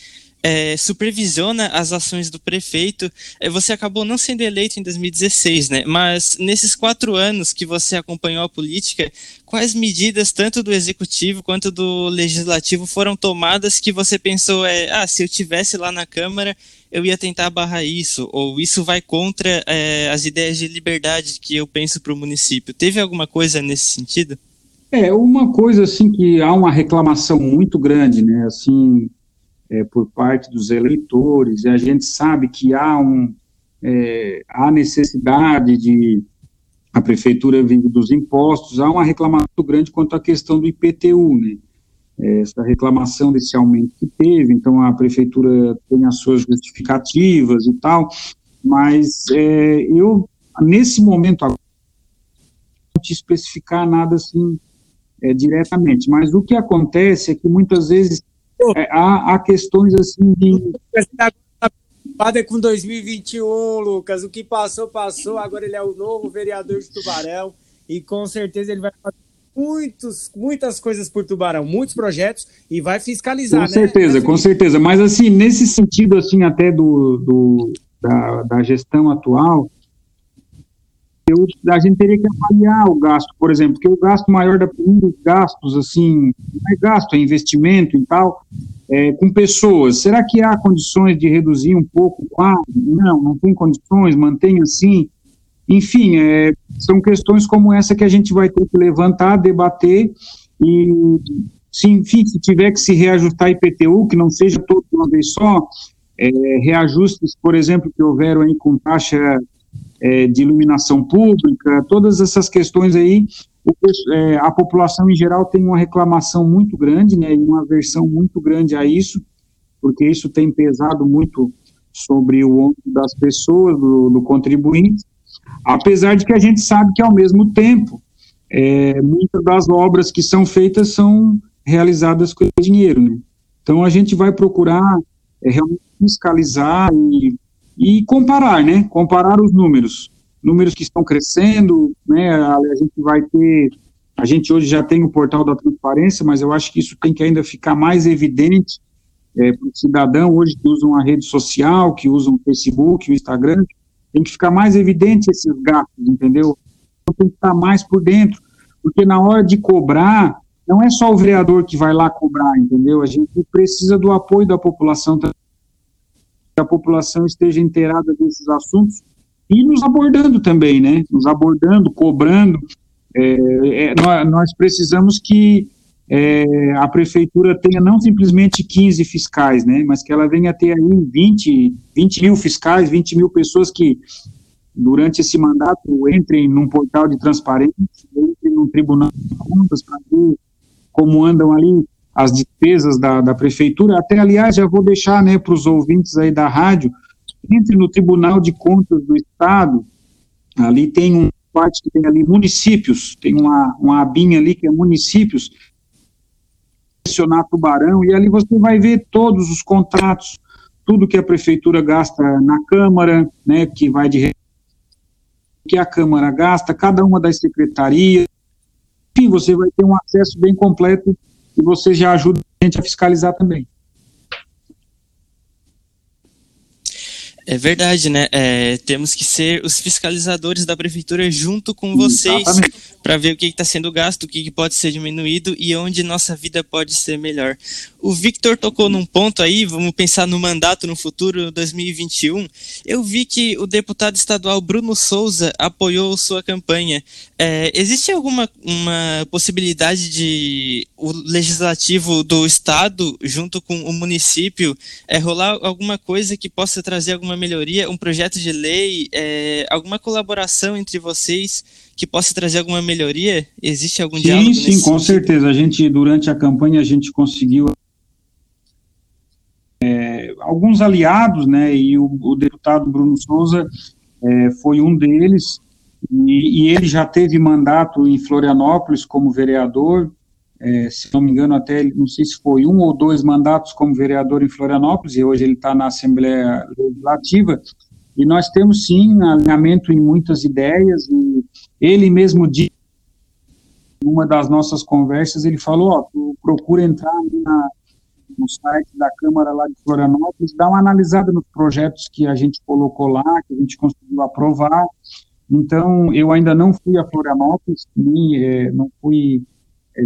é, supervisiona as ações do prefeito. É, você acabou não sendo eleito em 2016, né? Mas nesses quatro anos que você acompanhou a política, quais medidas, tanto do executivo quanto do legislativo, foram tomadas que você pensou, é, ah, se eu tivesse lá na Câmara, eu ia tentar barrar isso, ou isso vai contra é, as ideias de liberdade que eu penso para o município. Teve alguma coisa nesse sentido? É, uma coisa assim que há uma reclamação muito grande, né, assim, é, por parte dos eleitores, e a gente sabe que há, um, é, há necessidade de a prefeitura vive dos impostos, há uma reclamação grande quanto à questão do IPTU, né? É, essa reclamação desse aumento que teve, então a prefeitura tem as suas justificativas e tal, mas é, eu, nesse momento, não te especificar nada assim é, diretamente, mas o que acontece é que muitas vezes é, há, há, questões assim de. é com 2021, Lucas. O que passou, passou. Agora ele é o novo vereador de Tubarão e com certeza ele vai fazer muitos, muitas coisas por Tubarão, muitos projetos e vai fiscalizar. Com né? certeza, com certeza. Mas assim, nesse sentido assim até do, do da, da gestão atual, eu, a gente teria que avaliar o gasto, por exemplo, porque o gasto maior da dos gastos, assim, não é gasto, é investimento e tal, é, com pessoas. Será que há condições de reduzir um pouco quadro? Não, não tem condições, mantém assim. Enfim, é, são questões como essa que a gente vai ter que levantar, debater e, se, enfim, se tiver que se reajustar IPTU, que não seja todo de uma vez só, é, reajustes, por exemplo, que houveram aí com taxa é, de iluminação pública, todas essas questões aí, o, é, a população em geral tem uma reclamação muito grande, né, e uma aversão muito grande a isso, porque isso tem pesado muito sobre o ombro das pessoas, do, do, contribuinte, apesar de que a gente sabe que, ao mesmo tempo, é, muitas das obras que são feitas são realizadas com dinheiro, né? Então, a gente vai procurar é, realmente fiscalizar e e comparar, né? Comparar os números, números que estão crescendo, né? A, gente vai ter, a gente hoje já tem o portal da transparência, mas eu acho que isso tem que ainda ficar mais evidente é, para o cidadão hoje que usam a rede social, que usam o Facebook, o Instagram, tem que ficar mais evidente esses gastos, entendeu? Então, tem que estar mais por dentro, porque na hora de cobrar, não é só o vereador que vai lá cobrar, entendeu? A gente precisa do apoio da população também a população esteja inteirada desses assuntos e nos abordando também, né? Nos abordando, cobrando. É, é, nós, nós, precisamos que é, a prefeitura tenha não simplesmente 15 fiscais, né, mas que ela venha ter aí 20, 20 mil fiscais, 20 mil pessoas que, durante esse mandato, entrem num portal de transparência, entrem num tribunal de contas para ver como andam ali as despesas da, da prefeitura. Até, aliás, já vou deixar né, para os ouvintes aí da rádio, entre no Tribunal de Contas do Estado, ali tem um parte que tem ali municípios, tem uma, uma abinha ali que é municípios, selecionar Tubarão, e ali você vai ver todos os contratos, tudo que a prefeitura gasta na Câmara, né, que vai de que a Câmara gasta, cada uma das secretarias, enfim, você vai ter um acesso bem completo e você já ajuda a gente a fiscalizar também. É verdade, né? É, temos que ser os fiscalizadores da prefeitura junto com vocês para ver o que está sendo gasto, o que, que, pode ser diminuído e onde nossa vida pode ser melhor. O Victor tocou num ponto aí, vamos pensar no mandato no futuro 2021. Eu vi que o deputado estadual Bruno Souza apoiou sua campanha. É, existe alguma uma possibilidade de o legislativo do estado, junto com o município, é, rolar alguma coisa que possa trazer alguma melhoria, um projeto de lei, é, alguma colaboração entre vocês que possa trazer alguma melhoria? Existe algum sim, diálogo? Sim, sim, com sentido? certeza. A gente, durante a campanha, a gente conseguiu é, alguns aliados, né, e o, o deputado Bruno Souza é, foi um deles, e, e, ele já teve mandato em Florianópolis como vereador, é, se não me engano, até não sei se foi um ou dois mandatos como vereador em Florianópolis, e hoje ele está na Assembleia Legislativa, e nós temos sim alinhamento em muitas ideias, ele mesmo disse, uma das nossas conversas, ele falou, ó, tu procura entrar na, no site da Câmara lá de Florianópolis, dá uma analisada nos projetos que a gente colocou lá, que a gente conseguiu aprovar, então, eu ainda não fui a Florianópolis, nem, é, não fui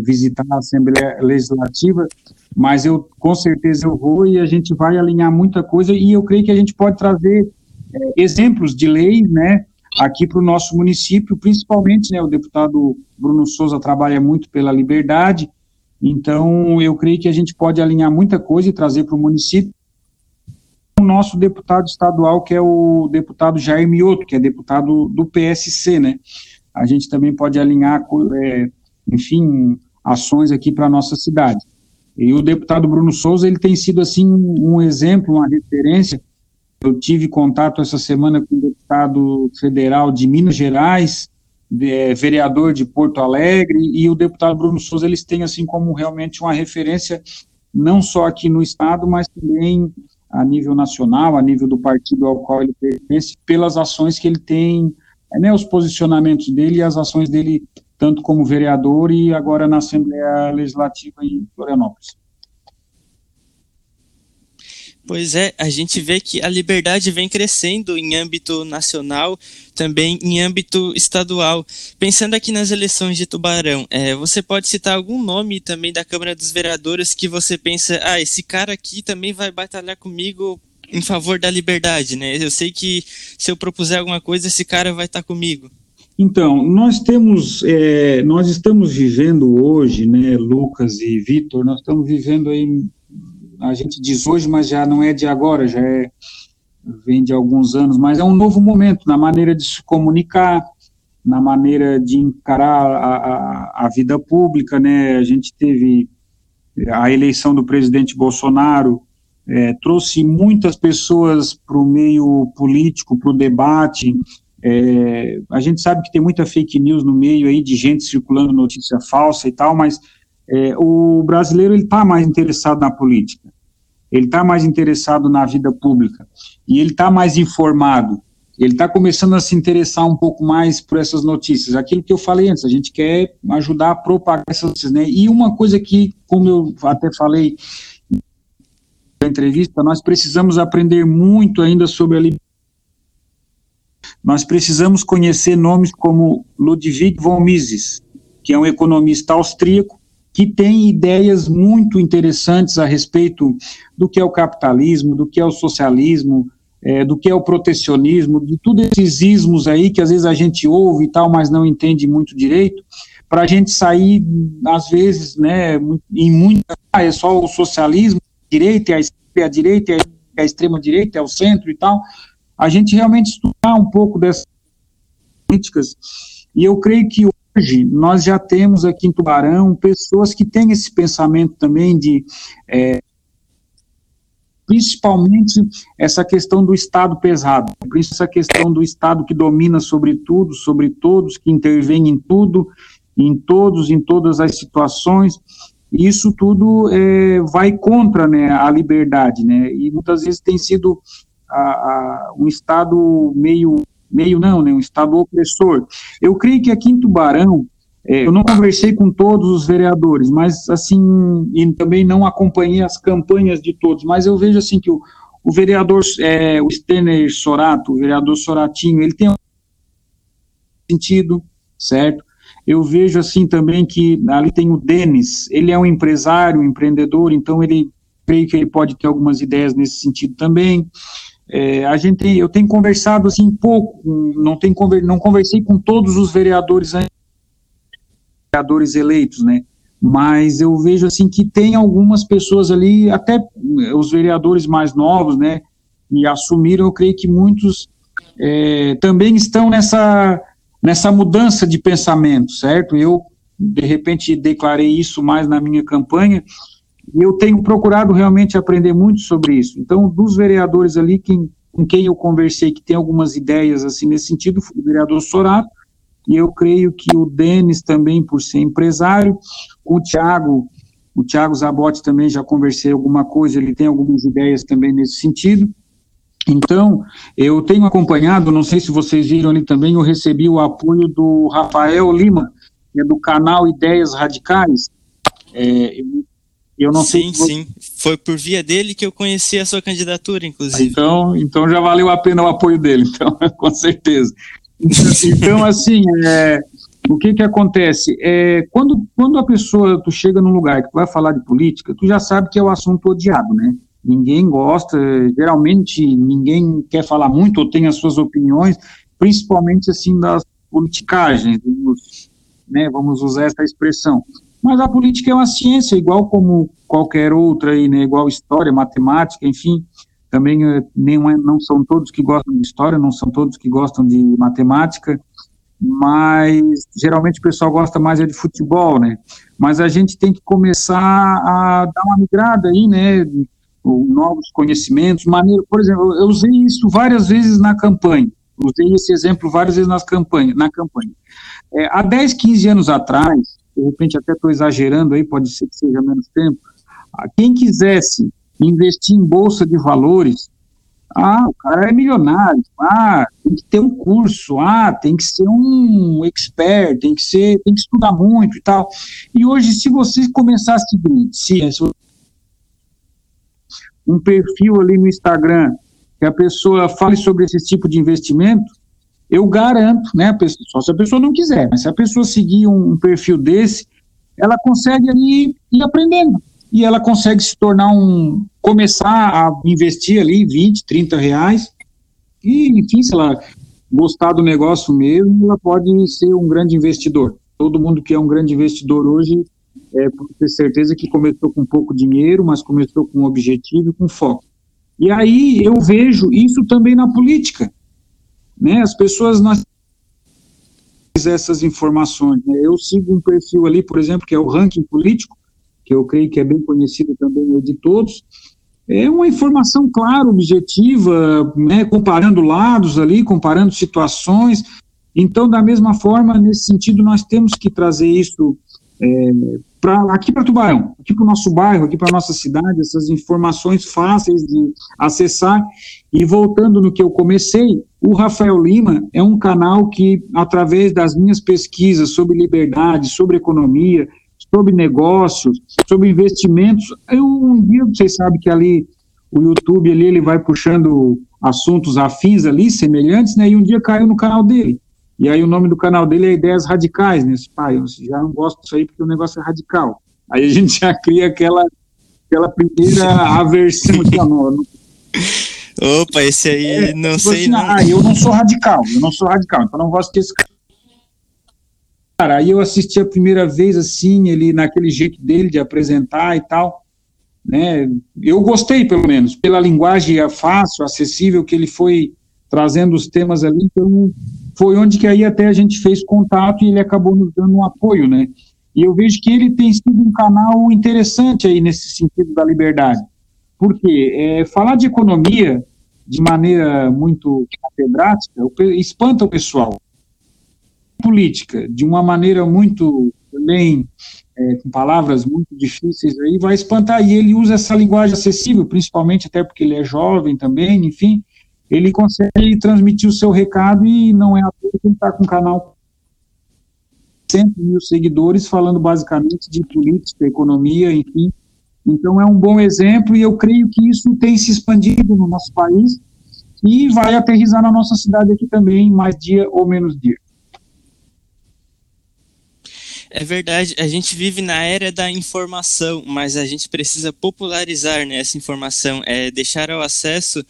visitar a Assembleia Legislativa, mas eu com certeza eu vou e a gente vai alinhar muita coisa e eu creio que a gente pode trazer é, exemplos de lei, né, aqui para o nosso município, principalmente, né, o deputado Bruno Souza trabalha muito pela liberdade, então eu creio que a gente pode alinhar muita coisa e trazer para o município. O nosso deputado estadual, que é o deputado Jair Mioto, que é deputado do PSC, né, a gente também pode alinhar é, enfim, ações aqui para a nossa cidade. E o deputado Bruno Souza, ele tem sido, assim, um exemplo, uma referência. Eu tive contato essa semana com o deputado federal de Minas Gerais, de, é, vereador de Porto Alegre, e o deputado Bruno Souza, eles têm, assim, como realmente uma referência, não só aqui no estado, mas também a nível nacional, a nível do partido ao qual ele pertence, pelas ações que ele tem, né, os posicionamentos dele e as ações dele tanto como vereador e agora na Assembleia Legislativa em Florianópolis. Pois é, a gente vê que a liberdade vem crescendo em âmbito nacional, também em âmbito estadual. Pensando aqui nas eleições de Tubarão, é, você pode citar algum nome também da Câmara dos Vereadores que você pensa, ah, esse cara aqui também vai batalhar comigo em favor da liberdade, né? Eu sei que se eu propuser alguma coisa, esse cara vai estar comigo. Então, nós temos, é, nós estamos vivendo hoje, né, Lucas e Vitor, nós estamos vivendo aí, a gente diz hoje, mas já não é de agora, já é, vem de alguns anos, mas é um novo momento na maneira de se comunicar, na maneira de encarar a, a, a vida pública, né, a gente teve a eleição do presidente Bolsonaro, é, trouxe muitas pessoas para o meio político, para o debate, é, a gente sabe que tem muita fake news no meio aí de gente circulando notícia falsa e tal, mas é, o brasileiro ele está mais interessado na política, ele está mais interessado na vida pública e ele está mais informado. Ele está começando a se interessar um pouco mais por essas notícias. Aquilo que eu falei antes, a gente quer ajudar a propagar essas notícias, né? E uma coisa que, como eu até falei na entrevista, nós precisamos aprender muito ainda sobre a liberdade nós precisamos conhecer nomes como Ludwig von Mises, que é um economista austríaco que tem ideias muito interessantes a respeito do que é o capitalismo, do que é o socialismo, é, do que é o protecionismo, de todos esses ismos aí que às vezes a gente ouve e tal, mas não entende muito direito, para a gente sair, às vezes, né, em muita. Ah, é só o socialismo, direita, é a direita, é a extrema-direita, é o centro e tal. A gente realmente estudar um pouco dessas políticas, e eu creio que hoje nós já temos aqui em Tubarão pessoas que têm esse pensamento também de. É, principalmente essa questão do Estado pesado, essa questão do Estado que domina sobre tudo, sobre todos, que intervém em tudo, em todos, em todas as situações, isso tudo é, vai contra né, a liberdade, né, e muitas vezes tem sido a, a, um Estado meio, meio não, né, um Estado opressor. Eu creio que aqui em Tubarão, é, eu não conversei com todos os vereadores, mas assim, e também não acompanhei as campanhas de todos, mas eu vejo assim que o, o vereador, é, o Stener Sorato, o vereador Soratinho, ele tem um sentido, certo? Eu vejo assim também que ali tem o Denis, ele é um empresário, um empreendedor, então ele creio que ele pode ter algumas ideias nesse sentido também. É, a gente, eu tenho conversado assim pouco, não tenho não conversei com todos os vereadores vereadores eleitos, né? Mas eu vejo assim que tem algumas pessoas ali, até os vereadores mais novos, né? E assumiram, eu creio que muitos é, também estão nessa, nessa mudança de pensamento, certo? Eu, de repente, declarei isso mais na minha campanha, eu tenho procurado realmente aprender muito sobre isso. Então, dos vereadores ali quem, com quem eu conversei, que tem algumas ideias assim nesse sentido, o vereador Sorato, e eu creio que o Denis também, por ser empresário, o Tiago, o Tiago Zabotti também já conversei alguma coisa, ele tem algumas ideias também nesse sentido. Então, eu tenho acompanhado, não sei se vocês viram ali também, eu recebi o apoio do Rafael Lima, que é do canal Ideias Radicais. É, eu não sim, sei sim. Foi por via dele que eu conheci a sua candidatura, inclusive. Então, então já valeu a pena o apoio dele, então, com certeza. Então, assim, é, o que que acontece? É, quando, quando a pessoa, tu chega num lugar que tu vai falar de política, tu já sabe que é o assunto odiado, né? Ninguém gosta, geralmente ninguém quer falar muito ou tem as suas opiniões, principalmente, assim, das politicagens, né, vamos usar essa expressão. Mas a política é uma ciência, igual como qualquer outra, aí, né, igual história, matemática, enfim, também eh, nem, é, não são todos que gostam de história, não são todos que gostam de matemática, mas geralmente o pessoal gosta mais é de futebol, né? Mas a gente tem que começar a dar uma migrada aí, né? Novos conhecimentos, maneira, por exemplo, eu usei isso várias vezes na campanha, usei esse exemplo várias vezes nas campanha, na campanha. É, há 10, 15 anos atrás, de repente até estou exagerando aí, pode ser que seja menos tempo, quem quisesse investir em bolsa de valores. Ah, o cara é milionário. Ah, tem que ter um curso. Ah, tem que ser um expert, tem que ser, tem que estudar muito e tal. E hoje, se você começar a seguir se, um perfil ali no Instagram que a pessoa fale sobre esse tipo de investimento, eu garanto, né, pessoa, só se a pessoa não quiser, mas se a pessoa seguir um, perfil desse, ela consegue ali ir aprendendo e ela consegue se tornar um. começar a investir ali 20, 30 reais. E, enfim, se ela gostar do negócio mesmo, ela pode ser um grande investidor. Todo mundo que é um grande investidor hoje é, pode ter certeza que começou com pouco dinheiro, mas começou com um objetivo e com foco. E aí eu vejo isso também na política. Né? As pessoas nós essas informações. Né? Eu sigo um perfil ali, por exemplo, que é o ranking político, que eu creio que é bem conhecido também de todos, é uma informação clara, objetiva, né, comparando lados ali, comparando situações. Então, da mesma forma, nesse sentido, nós temos que trazer isso é, para aqui para Tubarão, aqui para o nosso bairro, aqui para a nossa cidade, essas informações fáceis de acessar. E voltando no que eu comecei, o Rafael Lima é um canal que, através das minhas pesquisas sobre liberdade, sobre economia, sobre negócios, sobre investimentos. Eu, um dia, vocês sabem que ali o YouTube ali, ele vai puxando assuntos afins ali, semelhantes, né? E um dia caiu no canal dele. E aí o nome do canal dele é Ideias Radicais, né? Pai, eu já não gosto disso aí porque o negócio é radical. Aí a gente já cria aquela, aquela primeira aversão de amor. Opa, esse aí é, não tipo sei assim, não. Ah, eu não sou radical, eu não sou radical, então não gosto desse Cara, aí eu assisti a primeira vez assim, ele naquele jeito dele de apresentar e tal, né? Eu gostei pelo menos pela linguagem fácil, acessível que ele foi trazendo os temas ali, então foi onde que aí até a gente fez contato e ele acabou nos dando um apoio, né? E eu vejo que ele tem sido um canal interessante aí nesse sentido da liberdade. Porque é, falar de economia de maneira muito catedrática espanta o pessoal. Política, de uma maneira muito também é, com palavras muito difíceis aí, vai espantar. E ele usa essa linguagem acessível, principalmente até porque ele é jovem também, enfim, ele consegue transmitir o seu recado e não é à toa que ele está com um canal 100 mil seguidores falando basicamente de política, economia, enfim. Então é um bom exemplo e eu creio que isso tem se expandido no nosso país e vai aterrizar na nossa cidade aqui também, mais dia ou menos dia. É verdade, a gente vive na era da informação, mas a gente precisa popularizar né, essa informação, é deixar ao acesso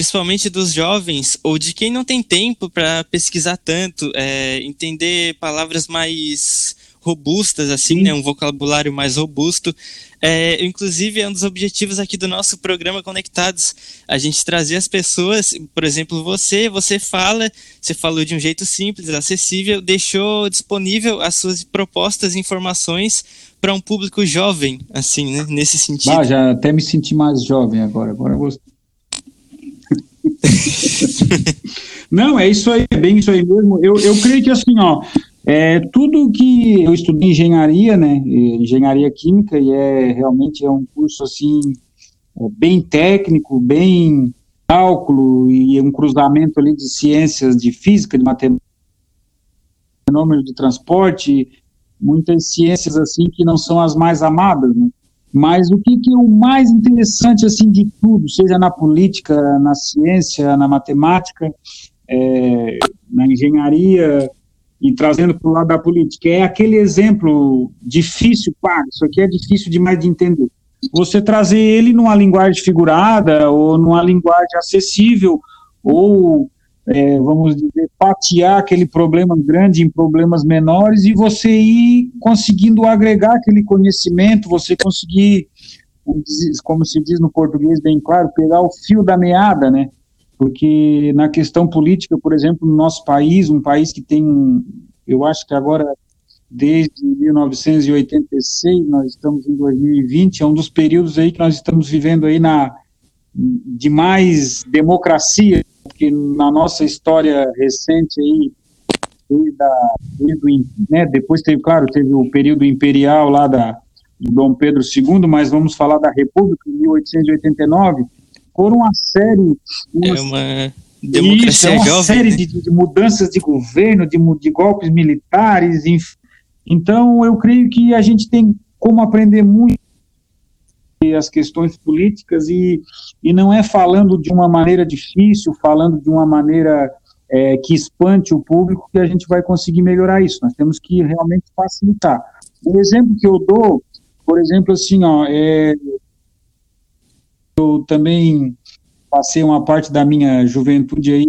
principalmente dos jovens ou de quem não tem tempo para pesquisar tanto, é, entender palavras mais robustas, assim, né, um vocabulário mais robusto. É, inclusive, é um dos objetivos aqui do nosso programa Conectados, a gente trazer as pessoas, por exemplo, você, você fala, você falou de um jeito simples, acessível, deixou disponível as suas propostas e informações para um público jovem, assim, né, nesse sentido. Ah, já até me senti mais jovem agora, agora eu gostei. Não, é isso aí, é bem isso aí mesmo. Eu, eu creio que assim, ó, é, tudo que eu estudei engenharia, né, engenharia química, e é realmente é um curso assim, é, bem técnico, bem cálculo, e um cruzamento ali de ciências, de física, de matemática, fenômeno de transporte, muitas ciências assim que não são as mais amadas, né? Mas o que, que é o mais interessante assim de tudo, seja na política, na ciência, na matemática, é, na engenharia e trazendo para o lado da política, é aquele exemplo difícil, pá, isso aqui é difícil demais de entender. Você trazer ele numa linguagem figurada ou numa linguagem acessível ou é, vamos dizer, fatiar aquele problema grande em problemas menores e você ir conseguindo agregar aquele conhecimento, você conseguir, como se diz no português bem claro, pegar o fio da meada, né? Porque na questão política, por exemplo, no nosso país, um país que tem, eu acho que agora desde 1986, nós estamos em 2020, é um dos períodos aí que nós estamos vivendo aí na de mais democracia que na nossa história recente aí, desde, a, desde né, depois teve, claro, teve o período imperial lá da, do Dom Pedro II, mas vamos falar da República, em 1889, foram uma série... Uma, é uma democracia isso, é uma jovem, série né? de, de, mudanças de governo, de, de golpes militares, enfim. Então, eu creio que a gente tem como aprender muito as questões políticas e, e não é falando de uma maneira difícil, falando de uma maneira é, que espante o público que a gente vai conseguir melhorar isso. Nós temos que realmente facilitar. O exemplo que eu dou, por exemplo, assim, ó, é, eu também passei uma parte da minha juventude aí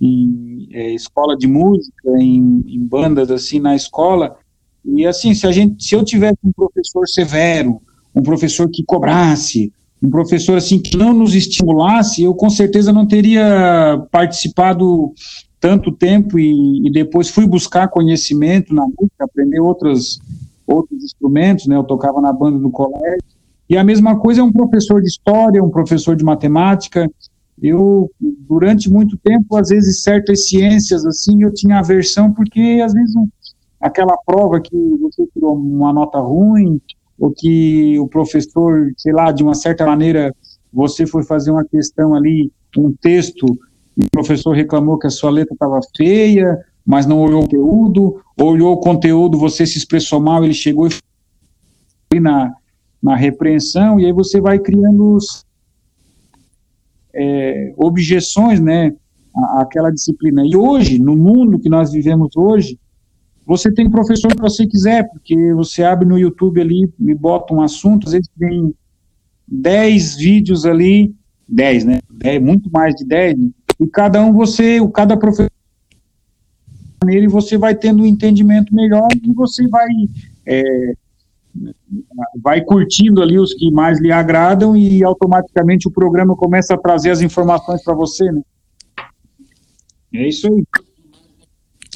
em é, escola de música, em, em bandas assim na escola, e assim, se a gente, se eu tivesse um professor severo, um professor que cobrasse, um professor assim que não nos estimulasse, eu com certeza não teria participado tanto tempo e, e depois fui buscar conhecimento na música, aprender outros outros instrumentos, né? Eu tocava na banda do colégio. E a mesma coisa é um professor de história, um professor de matemática. Eu durante muito tempo, às vezes certas ciências assim, eu tinha aversão porque às vezes aquela prova que você tirou uma nota ruim, ou que o professor, sei lá, de uma certa maneira, você foi fazer uma questão ali, um texto, e o professor reclamou que a sua letra estava feia, mas não olhou o conteúdo, olhou o conteúdo, você se expressou mal, ele chegou e foi na, na repreensão, e aí você vai criando os, é, objeções, né, àquela disciplina. E hoje, no mundo que nós vivemos hoje, você tem professor que você quiser, porque você abre no YouTube ali e bota um assunto, às vezes tem 10 vídeos ali, 10, né? 10, muito mais de 10, e cada um você, o cada professor e você vai tendo um entendimento melhor e você vai é, vai curtindo ali os que mais lhe agradam e automaticamente o programa começa a trazer as informações para você, né? É isso aí.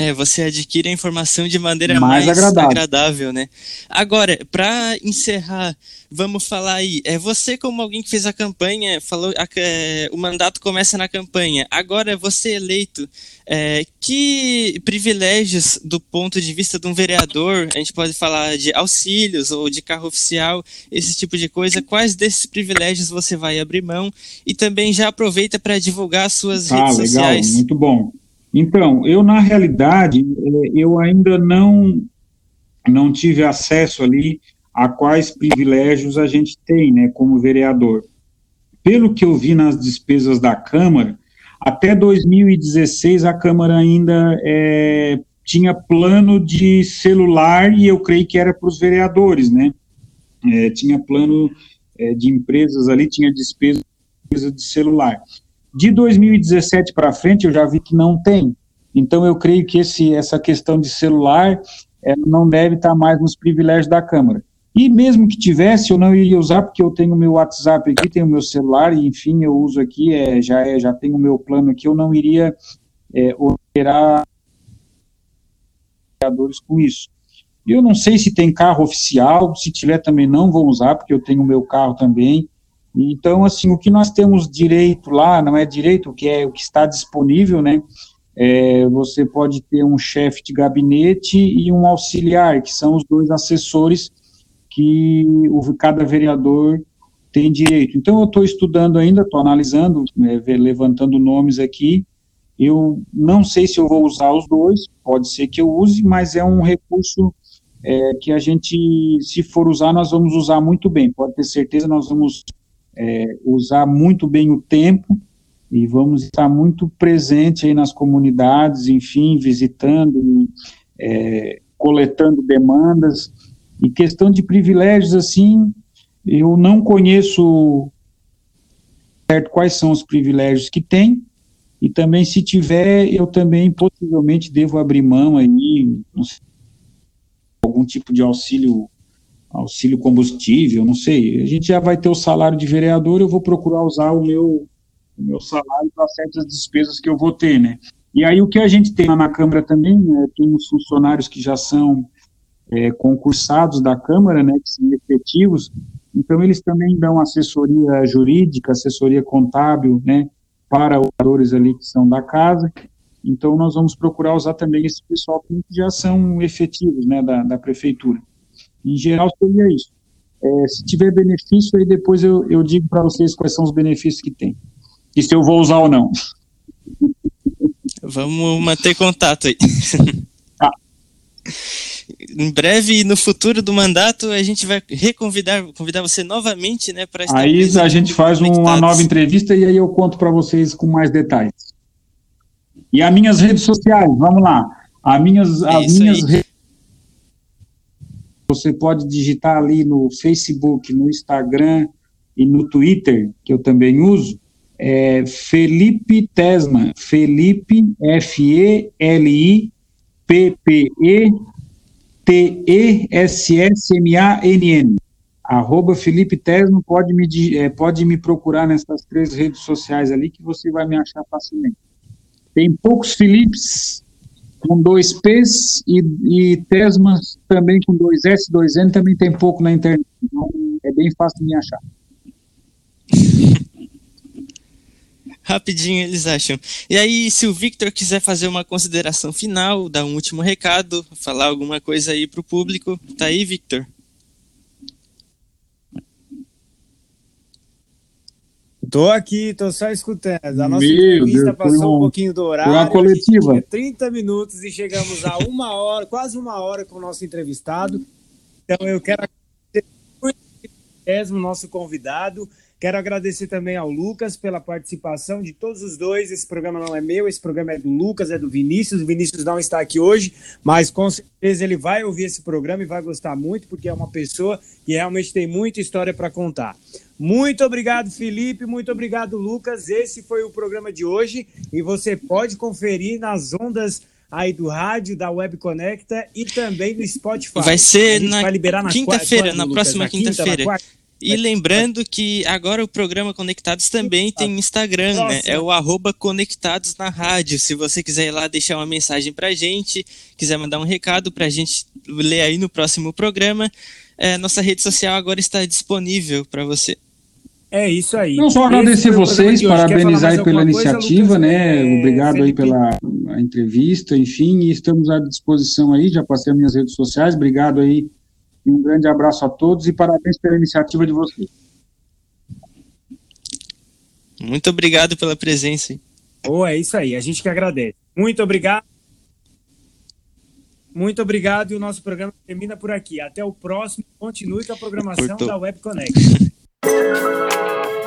É, você adquire a informação de maneira mais, mais agradável. agradável. né? Agora, para encerrar, vamos falar aí. É você como alguém que fez a campanha, falou, a, é, o mandato começa na campanha. Agora, você eleito, é, que privilégios do ponto de vista de um vereador? A gente pode falar de auxílios ou de carro oficial, esse tipo de coisa. Quais desses privilégios você vai abrir mão? E também já aproveita para divulgar suas ah, redes legal, sociais. Muito bom. Então, eu na realidade, é, eu ainda não não tive acesso ali a quais privilégios a gente tem, né, como vereador. Pelo que eu vi nas despesas da Câmara, até 2016 a Câmara ainda é, tinha plano de celular e eu creio que era para os vereadores, né? É, tinha plano é, de empresas ali, tinha despesa de celular. De 2017 para frente, eu já vi que não tem. Então, eu creio que esse, essa questão de celular não deve estar mais nos privilégios da Câmara. E mesmo que tivesse, eu não iria usar, porque eu tenho meu WhatsApp aqui, tenho meu celular, e enfim, eu uso aqui, é, já, é, já tenho o meu plano aqui, eu não iria é, operar com isso. Eu não sei se tem carro oficial, se tiver também não vou usar, porque eu tenho o meu carro também, então, assim, o que nós temos direito lá, não é direito, o que é o que está disponível, né? É, você pode ter um chefe de gabinete e um auxiliar, que são os dois assessores que o, cada vereador tem direito. Então, eu estou estudando ainda, estou analisando, é, levantando nomes aqui. Eu não sei se eu vou usar os dois, pode ser que eu use, mas é um recurso é, que a gente, se for usar, nós vamos usar muito bem. Pode ter certeza, nós vamos é, usar muito bem o tempo e vamos estar muito presente aí nas comunidades, enfim, visitando, é, coletando demandas. E questão de privilégios, assim, eu não conheço certo quais são os privilégios que tem, e também se tiver, eu também possivelmente devo abrir mão aí, sei, algum tipo de auxílio auxílio combustível, não sei. A gente já vai ter o salário de vereador, eu vou procurar usar o meu, o meu salário para certas despesas que eu vou ter, né? E aí o que a gente tem lá na Câmara também, né, tem os funcionários que já são é, concursados da Câmara, né, que são efetivos, então eles também dão assessoria jurídica, assessoria contábil, né, para oradores ali que são da casa, então nós vamos procurar usar também esse pessoal que já são efetivos, né, da, da prefeitura. Em geral, seria isso. É, se tiver benefício, aí depois eu, eu digo para vocês quais são os benefícios que tem. E se eu vou usar ou não. Vamos manter contato aí. Tá. Em breve, no futuro do mandato, a gente vai reconvidar convidar você novamente, né, para Aí a gente faz uma nova entrevista e aí eu conto para vocês com mais detalhes. E as minhas redes sociais, vamos lá. As minhas, as minhas redes você pode digitar ali no Facebook, no Instagram e no Twitter, que eu também uso, é Felipe Tesma, Felipe, F-E-L-I-P-P-E T-E-S-S-M-A-N-N. Arroba Felipe Tesma, pode me, é, pode me procurar nessas três redes sociais ali que você vai me achar facilmente. Tem poucos Filipes, com dois P's e, e Tesmas também com dois S, dois N, também tem pouco na internet. Então é bem fácil de me achar. Rapidinho eles acham. E aí, se o Victor quiser fazer uma consideração final, dar um último recado, falar alguma coisa aí para o público, tá aí, Victor? Tô aqui, tô só escutando. A nossa Meu entrevista Deus, passou um, um, pouquinho do horário. Uma coletiva. 30 minutos e chegamos a uma hora, quase uma hora com o nosso entrevistado. Então eu quero mesmo nosso convidado. Quero agradecer também ao Lucas pela participação de todos os dois. Esse programa não é meu, esse programa é do Lucas, é do Vinícius. O Vinícius não está aqui hoje, mas com certeza ele vai ouvir esse programa e vai gostar muito, porque é uma pessoa que realmente tem muita história para contar. Muito obrigado, Felipe. Muito obrigado, Lucas. Esse foi o programa de hoje e você pode conferir nas ondas aí do rádio, da Web Conecta e também do Spotify. Vai ser na quinta-feira, na, próxima quinta-feira. E lembrando que agora o programa Conectados também tem Instagram, né? É o arroba Conectados na Rádio. Se você quiser ir lá deixar uma mensagem pra gente, quiser mandar um recado pra gente ler aí no próximo programa, é, nossa rede social agora está disponível para você. É isso aí. Não só agradecer vocês, parabenizar aí pela iniciativa, coisa, né? É, Obrigado Felipe. aí pela entrevista, enfim, e estamos à disposição aí, já passei as minhas redes sociais, obrigado aí e um grande abraço a todos e parabéns pela iniciativa de vocês. Muito obrigado pela presença. Oh, é isso aí, a gente que agradece. Muito obrigado. Muito obrigado e o nosso programa termina por aqui. Até o próximo. Continue com a programação da Web Connect. Thank you.